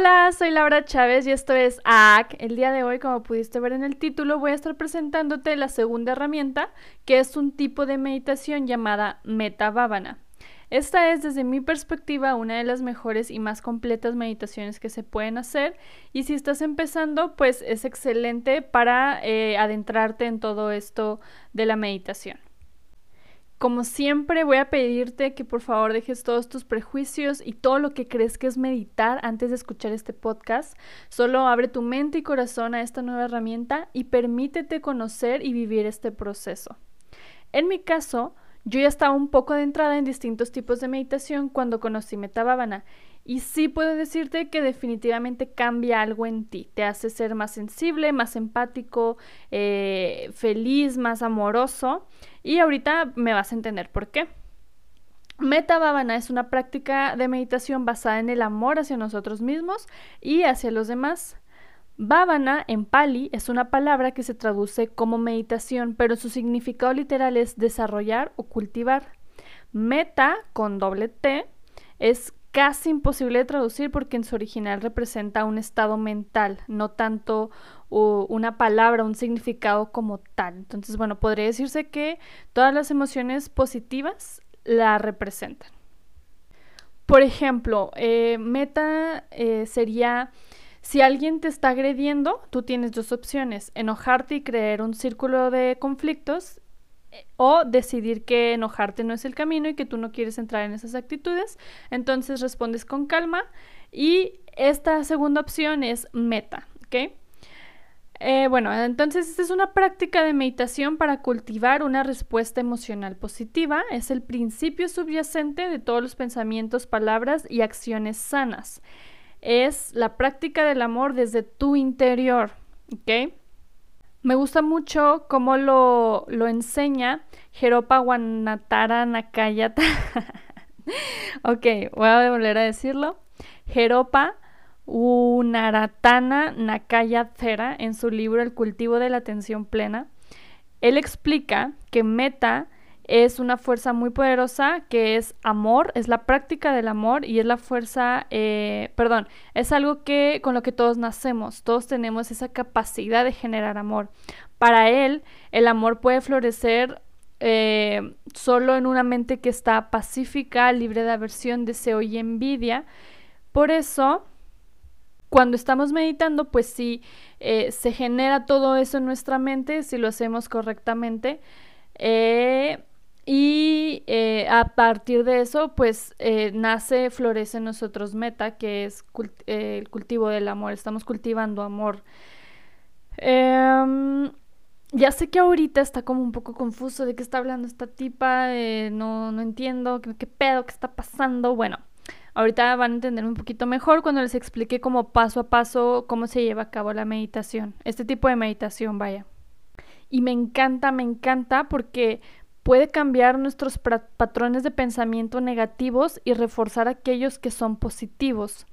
Hola, soy Laura Chávez y esto es AC. El día de hoy, como pudiste ver en el título, voy a estar presentándote la segunda herramienta, que es un tipo de meditación llamada Metavávana. Esta es, desde mi perspectiva, una de las mejores y más completas meditaciones que se pueden hacer. Y si estás empezando, pues es excelente para eh, adentrarte en todo esto de la meditación. Como siempre, voy a pedirte que por favor dejes todos tus prejuicios y todo lo que crees que es meditar antes de escuchar este podcast. Solo abre tu mente y corazón a esta nueva herramienta y permítete conocer y vivir este proceso. En mi caso, yo ya estaba un poco adentrada en distintos tipos de meditación cuando conocí Metabávana y sí puedo decirte que definitivamente cambia algo en ti, te hace ser más sensible, más empático, eh, feliz, más amoroso y ahorita me vas a entender por qué. Meta es una práctica de meditación basada en el amor hacia nosotros mismos y hacia los demás. Bhavana en pali es una palabra que se traduce como meditación, pero su significado literal es desarrollar o cultivar. Meta con doble T es casi imposible de traducir porque en su original representa un estado mental, no tanto una palabra, un significado como tal. Entonces, bueno, podría decirse que todas las emociones positivas la representan. Por ejemplo, eh, meta eh, sería, si alguien te está agrediendo, tú tienes dos opciones, enojarte y crear un círculo de conflictos o decidir que enojarte no es el camino y que tú no quieres entrar en esas actitudes, entonces respondes con calma y esta segunda opción es meta, ¿ok? Eh, bueno, entonces esta es una práctica de meditación para cultivar una respuesta emocional positiva. Es el principio subyacente de todos los pensamientos, palabras y acciones sanas. Es la práctica del amor desde tu interior, ¿ok? Me gusta mucho cómo lo, lo enseña Jeropa Guanatara Nakayata. ok, voy a volver a decirlo. Jeropa Unaratana Nakayatera en su libro El cultivo de la atención plena. Él explica que meta es una fuerza muy poderosa que es amor, es la práctica del amor y es la fuerza, eh, perdón, es algo que con lo que todos nacemos, todos tenemos esa capacidad de generar amor. Para él, el amor puede florecer eh, solo en una mente que está pacífica, libre de aversión, deseo y envidia. Por eso, cuando estamos meditando, pues si eh, se genera todo eso en nuestra mente, si lo hacemos correctamente, y eh, a partir de eso, pues eh, nace, florece en nosotros meta, que es eh, el cultivo del amor. Estamos cultivando amor. Em, ya sé que ahorita está como un poco confuso de qué está hablando esta tipa, no, no entiendo qué, qué pedo, qué está pasando. Bueno, ahorita van a entender un poquito mejor cuando les explique como paso a paso cómo se lleva a cabo la meditación, este tipo de meditación, vaya. Y me encanta, me encanta porque puede cambiar nuestros patrones de pensamiento negativos y reforzar aquellos que son positivos.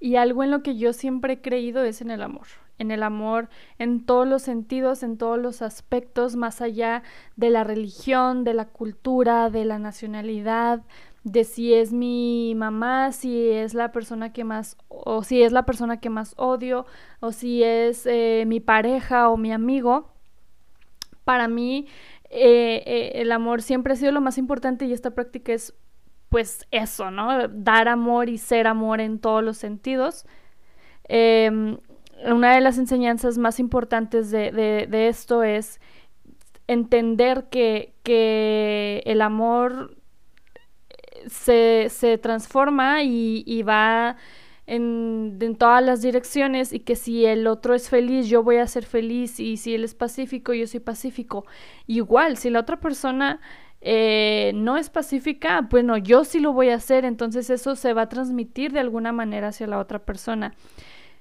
Y algo en lo que yo siempre he creído es en el amor, en el amor en todos los sentidos, en todos los aspectos, más allá de la religión, de la cultura, de la nacionalidad, de si es mi mamá, si es la persona que más, o si es la persona que más odio, o si es eh, mi pareja o mi amigo. Para mí eh, eh, el amor siempre ha sido lo más importante y esta práctica es pues eso, ¿no? Dar amor y ser amor en todos los sentidos. Em, una de las enseñanzas más importantes de, esto es entender que, que el amor se, se transforma y, y va en, todas las direcciones y que si el otro es feliz, yo voy a ser feliz y si él es pacífico, yo soy pacífico. Igual, si la otra persona eh, no es pacífica, bueno, yo sí lo voy a hacer, entonces eso se va a transmitir de alguna manera hacia la otra persona.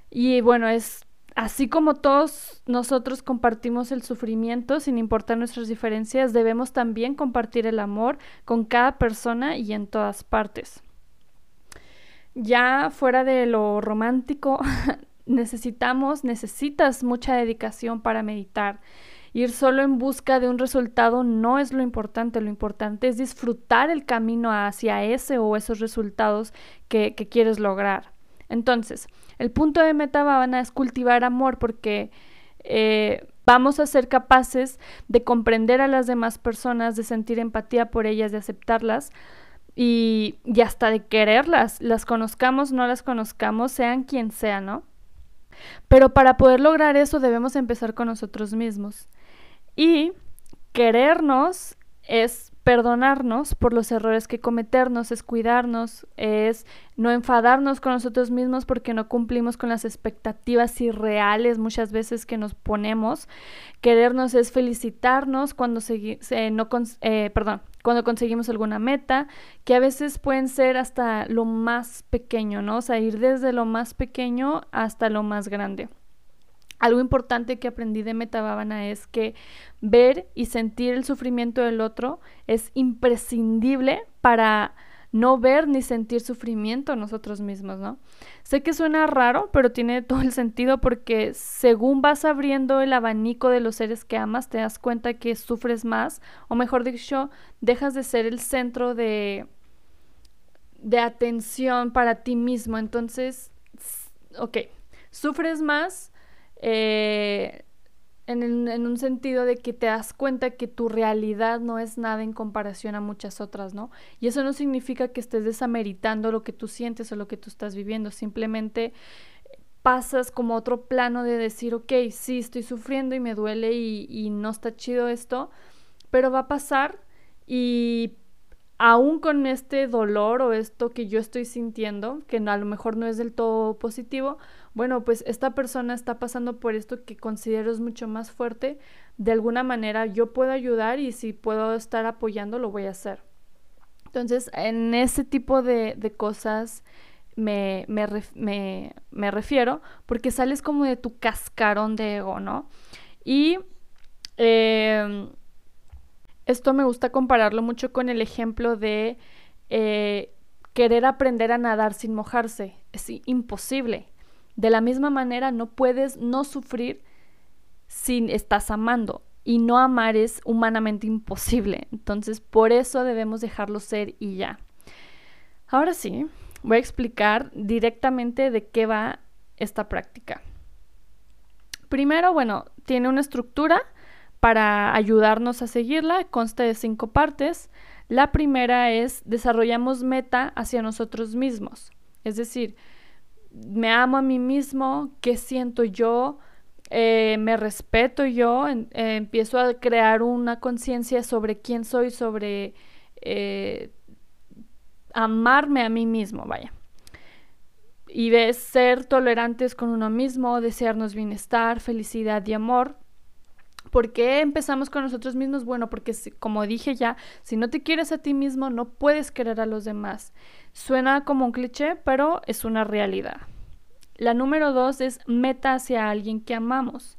Y bueno, es así como todos nosotros compartimos el sufrimiento sin importar nuestras diferencias, debemos también compartir el amor con cada persona y en todas partes ya fuera de lo romántico, necesitamos, necesitas mucha dedicación para meditar. Ir solo en busca de un resultado no es lo importante, lo importante es disfrutar el camino hacia ese o esos resultados que, quieres lograr. Entonces, el punto de Metabhavana es cultivar amor porque eh, vamos a ser capaces de comprender a las demás personas, de sentir empatía por ellas, de aceptarlas y, y hasta de quererlas, las conozcamos, no las conozcamos, sean quien sea, ¿no? Pero para poder lograr eso debemos empezar con nosotros mismos. Y querernos es perdonarnos por los errores que cometernos, es cuidarnos, es no enfadarnos con nosotros mismos porque no cumplimos con las expectativas irreales muchas veces que nos ponemos. Querernos es felicitarnos cuando, no eh, perdón, cuando conseguimos alguna meta, que a veces pueden ser hasta lo más pequeño, ¿no? O sea, ir desde lo más pequeño hasta lo más grande. Algo importante que aprendí de Metabábana es que ver y sentir el sufrimiento del otro es imprescindible para no ver ni sentir sufrimiento nosotros mismos, ¿no? Sé que suena raro, pero tiene todo el sentido porque según vas abriendo el abanico de los seres que amas, te das cuenta que sufres más, o mejor dicho, dejas de ser el centro de, de atención para ti mismo. Entonces, ok, sufres más eh, en, un sentido de que te das cuenta que tu realidad no es nada en comparación a muchas otras, ¿no? Y eso no significa que estés desameritando lo que tú sientes o lo que tú estás viviendo, simplemente pasas como otro plano de decir, ok, sí, estoy sufriendo y me duele y, y no está chido esto, pero va a pasar y aún con este dolor o esto que yo estoy sintiendo, que a lo mejor no es del todo positivo, bueno, pues esta persona está pasando por esto que considero es mucho más fuerte, de alguna manera yo puedo ayudar y si puedo estar apoyando, lo voy a hacer. Entonces, en ese tipo de, cosas me, me, refiero, porque sales como de tu cascarón de ego, ¿no? Y em, esto me gusta compararlo mucho con el ejemplo de eh, querer aprender a nadar sin mojarse. Es imposible. De la misma manera, no puedes no sufrir si estás amando. Y no amar es humanamente imposible. Entonces, por eso debemos dejarlo ser y ya. Ahora sí, voy a explicar directamente de qué va esta práctica. Primero, bueno, tiene una estructura para ayudarnos a seguirla. Consta de cinco partes. La primera es desarrollamos meta hacia nosotros mismos. Es decir, me amo a mí mismo, qué siento yo, eh, me respeto yo, eh, empiezo a crear una conciencia sobre quién soy, sobre eh, amarme a mí mismo, vaya. Y ves ser tolerantes con uno mismo, desearnos bienestar, felicidad y amor. ¿Por qué empezamos con nosotros mismos? Bueno, porque como dije ya, si no te quieres a ti mismo, no puedes querer a los demás. Suena como un cliché, pero es una realidad. La número dos es meta hacia alguien que amamos.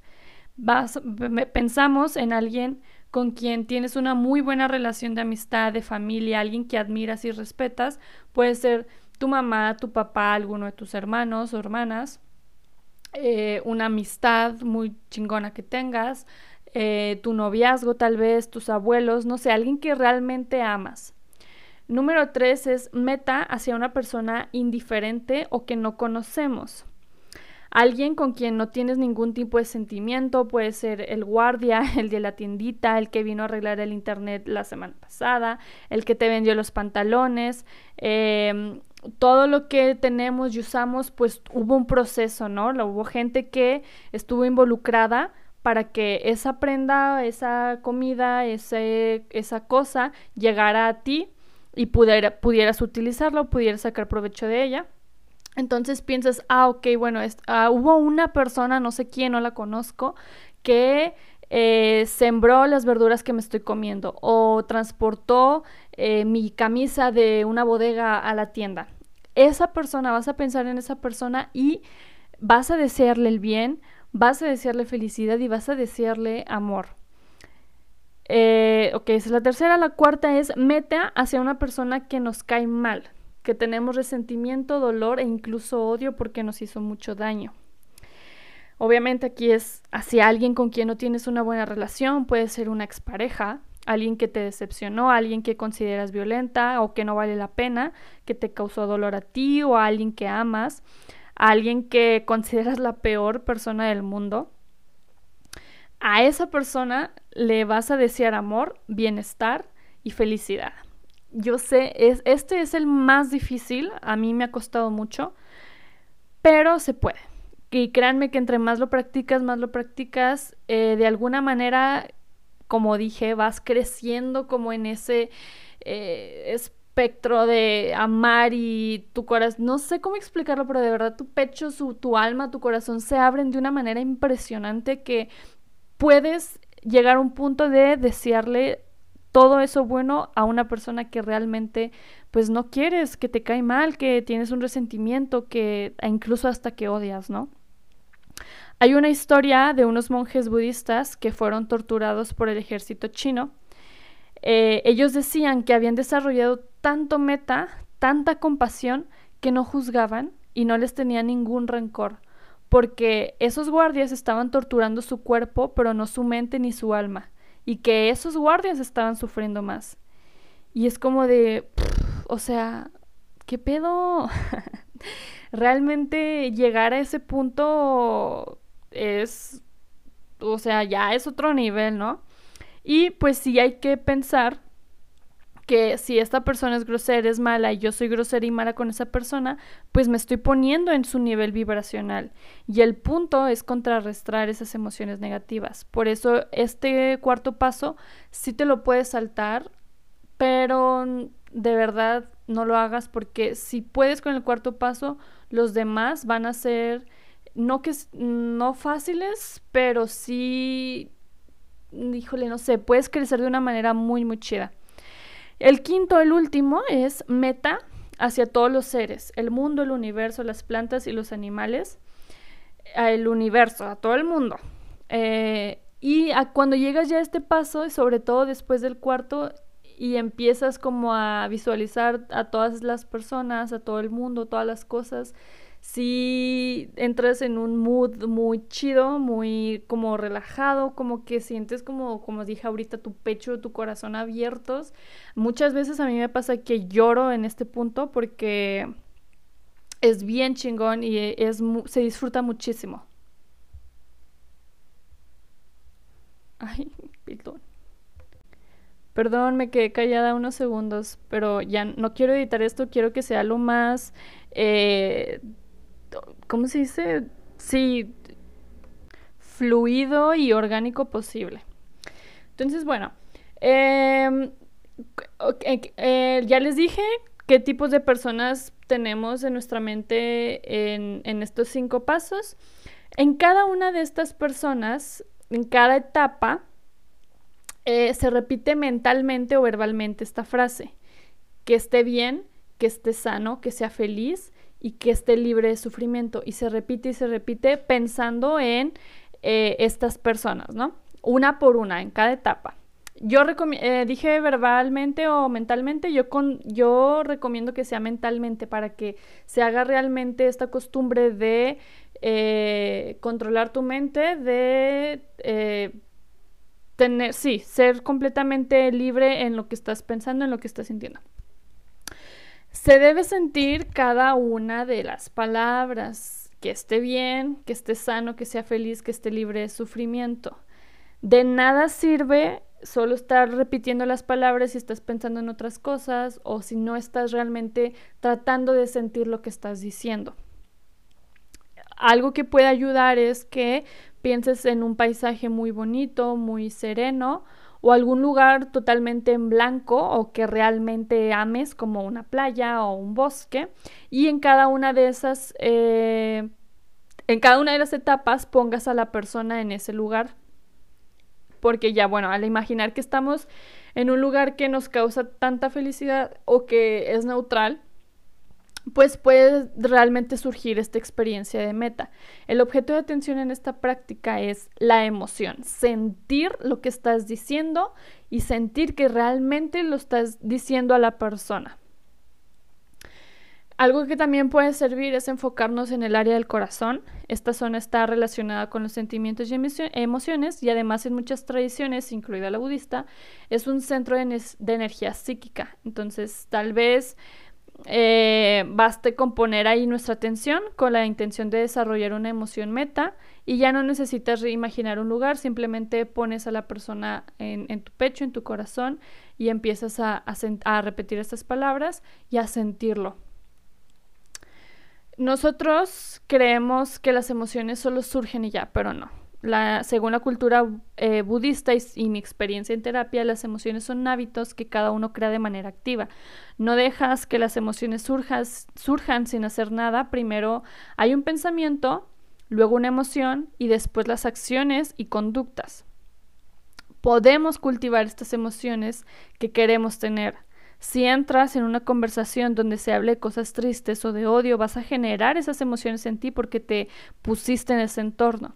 pensamos en alguien con quien tienes una muy buena relación de amistad, de familia, alguien que admiras y respetas. Puede ser tu mamá, tu papá, alguno de tus hermanos o hermanas. Eh, una amistad muy chingona que tengas, eh, tu noviazgo tal vez, tus abuelos, no sé, alguien que realmente amas. Número tres es meta hacia una persona indiferente o que no conocemos. Alguien con quien no tienes ningún tipo de sentimiento, puede ser el guardia, el de la tiendita, el que vino a arreglar el internet la semana pasada, el que te vendió los pantalones, em, todo lo que tenemos y usamos, pues hubo un proceso, ¿no? Hubo gente que estuvo involucrada para que esa prenda, esa comida, ese, esa cosa llegara a ti y pudiera, pudieras utilizarlo, pudieras sacar provecho de ella. Entonces piensas, ah, ok, bueno, ah, hubo una persona, no sé quién, no la conozco, que eh, sembró las verduras que me estoy comiendo o transportó eh, mi camisa de una bodega a la tienda. Esa persona, vas a pensar en esa persona y vas a desearle el bien, vas a desearle felicidad y vas a desearle amor. Eh, ok, es la tercera. La cuarta es meta hacia una persona que nos cae mal, que tenemos resentimiento, dolor e incluso odio porque nos hizo mucho daño. Obviamente aquí es hacia alguien con quien no tienes una buena relación, puede ser una expareja, alguien que te decepcionó, alguien que consideras violenta o que no vale la pena, que te causó dolor a ti o a alguien que amas, a alguien que consideras la peor persona del mundo, a esa persona le vas a desear amor, bienestar y felicidad. Yo sé, es, este es el más difícil, a mí me ha costado mucho, pero se puede. Y créanme que entre más lo practicas, más lo practicas, eh, de alguna manera, como dije, vas creciendo como en ese eh, espectro de amar y tu corazón, no sé cómo explicarlo, pero de verdad tu pecho, su, tu alma, tu corazón se abren de una manera impresionante que puedes llegar a un punto de desearle todo eso bueno a una persona que realmente pues no quieres, que te cae mal, que tienes un resentimiento, que incluso hasta que odias, ¿no? Hay una historia de unos monjes budistas que fueron torturados por el ejército chino. Eh, ellos decían que habían desarrollado tanto meta, tanta compasión, que no juzgaban y no les tenía ningún rencor, porque esos guardias estaban torturando su cuerpo, pero no su mente ni su alma, y que esos guardias estaban sufriendo más. Y es como de, o sea, ¿qué pedo? Realmente llegar a ese punto es, o sea, ya es otro nivel, ¿no? Y pues sí hay que pensar que si esta persona es grosera, es mala y yo soy grosera y mala con esa persona, pues me estoy poniendo en su nivel vibracional. Y el punto es contrarrestar esas emociones negativas. Por eso este cuarto paso sí te lo puedes saltar, pero de verdad no lo hagas porque si puedes con el cuarto paso, los demás van a ser no que no fáciles, pero sí híjole, no sé, puedes crecer de una manera muy muy chida. El quinto, el último, es meta hacia todos los seres, el mundo, el universo, las plantas y los animales, el universo, a todo el mundo. Eh, y cuando llegas ya a este paso, sobre todo después del cuarto, y empiezas como a visualizar a todas las personas, a todo el mundo, todas las cosas, si entras en un mood muy chido, muy como relajado, como que sientes como, como dije ahorita, tu pecho, tu corazón abiertos. Muchas veces a mí me pasa que lloro en este punto porque es bien chingón y es, se disfruta muchísimo. Ay, perdón. Perdón, me quedé callada unos segundos, pero ya no quiero editar esto, quiero que sea lo más eh, ¿cómo se dice? Sí, fluido y orgánico posible. Entonces, bueno, em, eh, ya les dije qué tipos de personas tenemos en nuestra mente en, en estos cinco pasos. En cada una de estas personas, en cada etapa, eh, se repite mentalmente o verbalmente esta frase. Que esté bien, que esté sano, que sea feliz, y que esté libre de sufrimiento. Y se repite y se repite pensando en eh, estas personas, ¿no? Una por una, en cada etapa. Yo eh, dije verbalmente o mentalmente, yo, con, yo recomiendo que sea mentalmente para que se haga realmente esta costumbre de eh, controlar tu mente, de tener, sí, ser completamente libre en lo que estás pensando, en lo que estás sintiendo. Se debe sentir cada una de las palabras, que esté bien, que esté sano, que sea feliz, que esté libre de sufrimiento. De nada sirve solo estar repitiendo las palabras si estás pensando en otras cosas o si no estás realmente tratando de sentir lo que estás diciendo. Algo que puede ayudar es que pienses en un paisaje muy bonito, muy sereno o algún lugar totalmente en blanco o que realmente ames como una playa o un bosque y en cada una de esas eh, en cada una de las etapas pongas a la persona en ese lugar. Porque ya bueno al imaginar que estamos en un lugar que nos causa tanta felicidad o que es neutral pues puede realmente surgir esta experiencia de meta. El objeto de atención en esta práctica es la emoción, sentir lo que estás diciendo y sentir que realmente lo estás diciendo a la persona. Algo que también puede servir es enfocarnos en el área del corazón. Esta zona está relacionada con los sentimientos y emociones y además en muchas tradiciones, incluida la budista, es un centro de, de energía psíquica. Entonces, tal vez eh, baste con poner ahí nuestra atención con la intención de desarrollar una emoción meta y ya no necesitas reimaginar un lugar, simplemente pones a la persona en, tu pecho, en tu corazón y empiezas a, a repetir estas palabras y a sentirlo. Nosotros creemos que las emociones solo surgen y ya, pero no según la cultura eh, budista y, mi experiencia en terapia, las emociones son hábitos que cada uno crea de manera activa. No dejas que las emociones surjan sin hacer nada. Primero hay un pensamiento, luego una emoción y después las acciones y conductas. Podemos cultivar estas emociones que queremos tener. Si entras en una conversación donde se hable de cosas tristes o de odio, vas a generar esas emociones en ti porque te pusiste en ese entorno.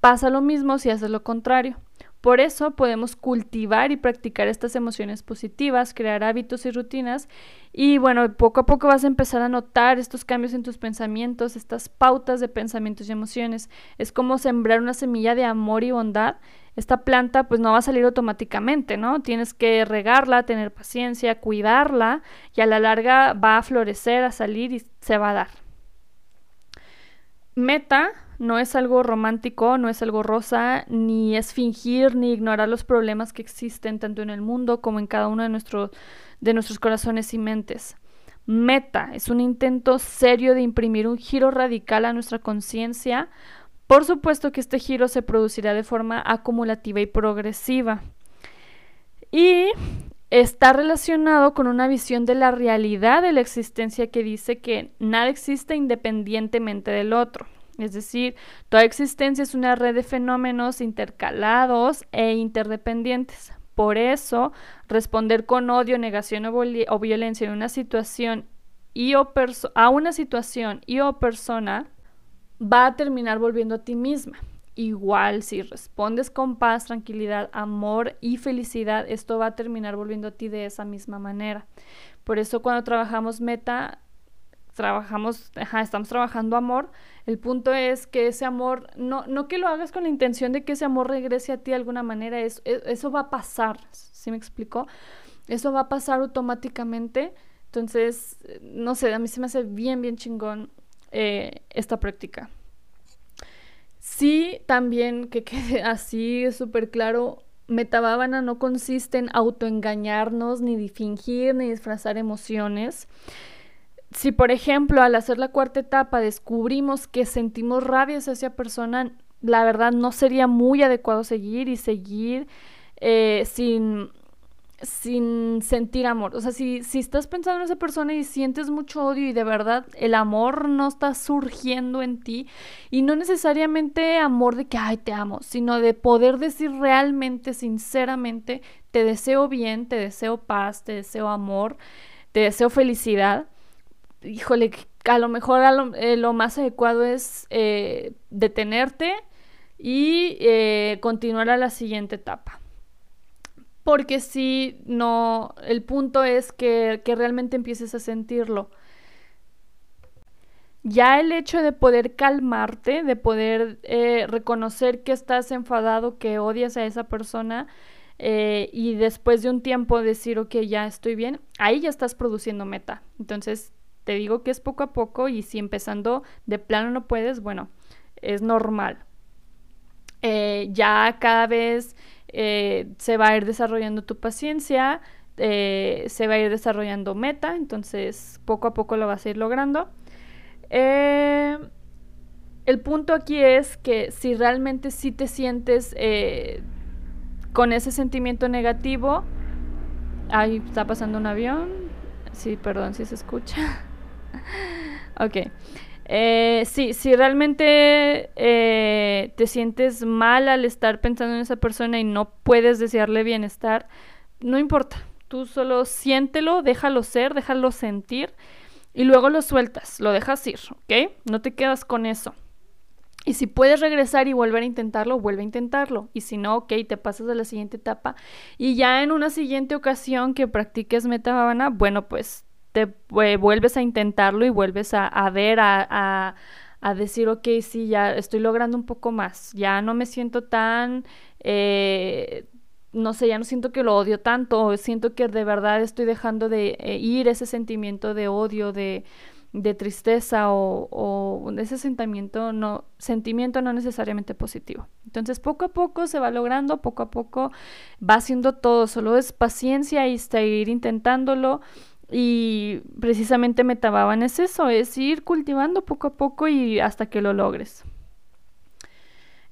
Pasa lo mismo si haces lo contrario. Por eso podemos cultivar y practicar estas emociones positivas, crear hábitos y rutinas y bueno, poco a poco vas a empezar a notar estos cambios en tus pensamientos, estas pautas de pensamientos y emociones. Es como sembrar una semilla de amor y bondad. Esta planta pues no va a salir automáticamente, ¿no? Tienes que regarla, tener paciencia, cuidarla y a la larga va a florecer, a salir y se va a dar. Meta no es algo romántico, no es algo rosa, ni es fingir ni ignorar los problemas que existen tanto en el mundo como en cada uno de, de nuestros corazones y mentes. Meta es un intento serio de imprimir un giro radical a nuestra conciencia. Por supuesto que este giro se producirá de forma acumulativa y progresiva. Y está relacionado con una visión de la realidad de la existencia que dice que nada existe independientemente del otro. Es decir, toda existencia es una red de fenómenos intercalados e interdependientes. Por eso, responder con odio, negación o, violencia en una situación y a una situación y o persona va a terminar volviendo a ti misma. Igual, si respondes con paz, tranquilidad, amor y felicidad, esto va a terminar volviendo a ti de esa misma manera. Por eso cuando trabajamos meta, trabajamos, estamos trabajando amor, el punto es que ese amor, no, no que lo hagas con la intención de que ese amor regrese a ti de alguna manera, e, eso va a pasar, ¿sí me explicó? Eso va a pasar automáticamente. Entonces, no sé, a mí se me hace bien, bien chingón eh, esta práctica. Sí, también que quede así súper claro, metabábana no consiste en autoengañarnos, ni fingir, ni disfrazar emociones. Si por ejemplo al hacer la cuarta etapa descubrimos que sentimos rabia hacia esa persona, la verdad no sería muy adecuado seguir y seguir eh, sin, sin sentir amor. O sea, si, si estás pensando en esa persona y sientes mucho odio y de verdad el amor no está surgiendo en ti, y no necesariamente amor de que, ay, te amo, sino de poder decir realmente, sinceramente, te deseo bien, te deseo paz, te deseo amor, te deseo felicidad híjole, a lo mejor eh, lo, más adecuado es eh, detenerte y eh, continuar a la siguiente etapa. Porque si no, el punto es que, que realmente empieces a sentirlo. Ya el hecho de poder calmarte, de poder reconocer que estás enfadado, que odias a esa persona, y después de un tiempo decir, ok, ya estoy bien, ahí ya estás produciendo meta. Entonces, te digo que es poco a poco y si empezando de plano no puedes, bueno, es normal. Eh, ya cada vez eh, se va a ir desarrollando tu paciencia, eh, se va a ir desarrollando meta, entonces poco a poco lo vas a ir logrando. el punto aquí es que si realmente sí te sientes con ese sentimiento negativo, ahí está pasando un avión, sí, perdón si se escucha. ok. Eh, sí, si realmente eh, te sientes mal al estar pensando en esa persona y no puedes desearle bienestar, no importa. Tú solo siéntelo, déjalo ser, déjalo sentir y luego lo sueltas, lo dejas ir, ¿ok? No te quedas con eso. Y si puedes regresar y volver a intentarlo, vuelve a intentarlo. Y si no, ok, te pasas a la siguiente etapa. Y ya en una siguiente ocasión que practiques Metavana, bueno, pues te vuelves a intentarlo y vuelves a, ver, a, decir, ok, sí, ya estoy logrando un poco más, ya no me siento tan, eh, no sé, ya no siento que lo odio tanto, siento que de verdad estoy dejando de eh, ir ese sentimiento de odio, de, de tristeza o, o, ese sentimiento no, sentimiento no necesariamente positivo. Entonces poco a poco se va logrando, poco a poco va haciendo todo, solo es paciencia y seguir intentándolo y precisamente Metababan es eso, es ir cultivando poco a poco y hasta que lo logres.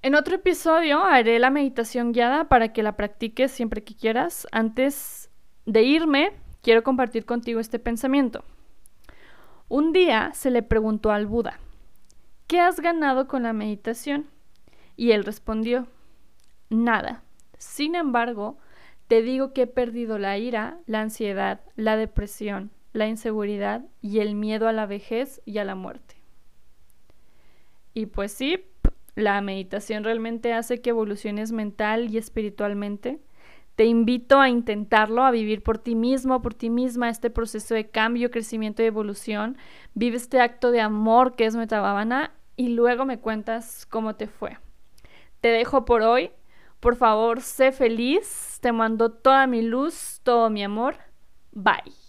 En otro episodio haré la meditación guiada para que la practiques siempre que quieras. Antes de irme, quiero compartir contigo este pensamiento. Un día se le preguntó al Buda, ¿qué has ganado con la meditación? Y él respondió, nada. Sin embargo, te digo que he perdido la ira, la ansiedad, la depresión, la inseguridad y el miedo a la vejez y a la muerte. Y pues sí, la meditación realmente hace que evoluciones mental y espiritualmente. Te invito a intentarlo, a vivir por ti mismo, por ti misma, este proceso de cambio, crecimiento y evolución. Vive este acto de amor que es Metabhavana y luego me cuentas cómo te fue. Te dejo por hoy. Por favor, sé feliz. Te mando toda mi luz, todo mi amor. Bye.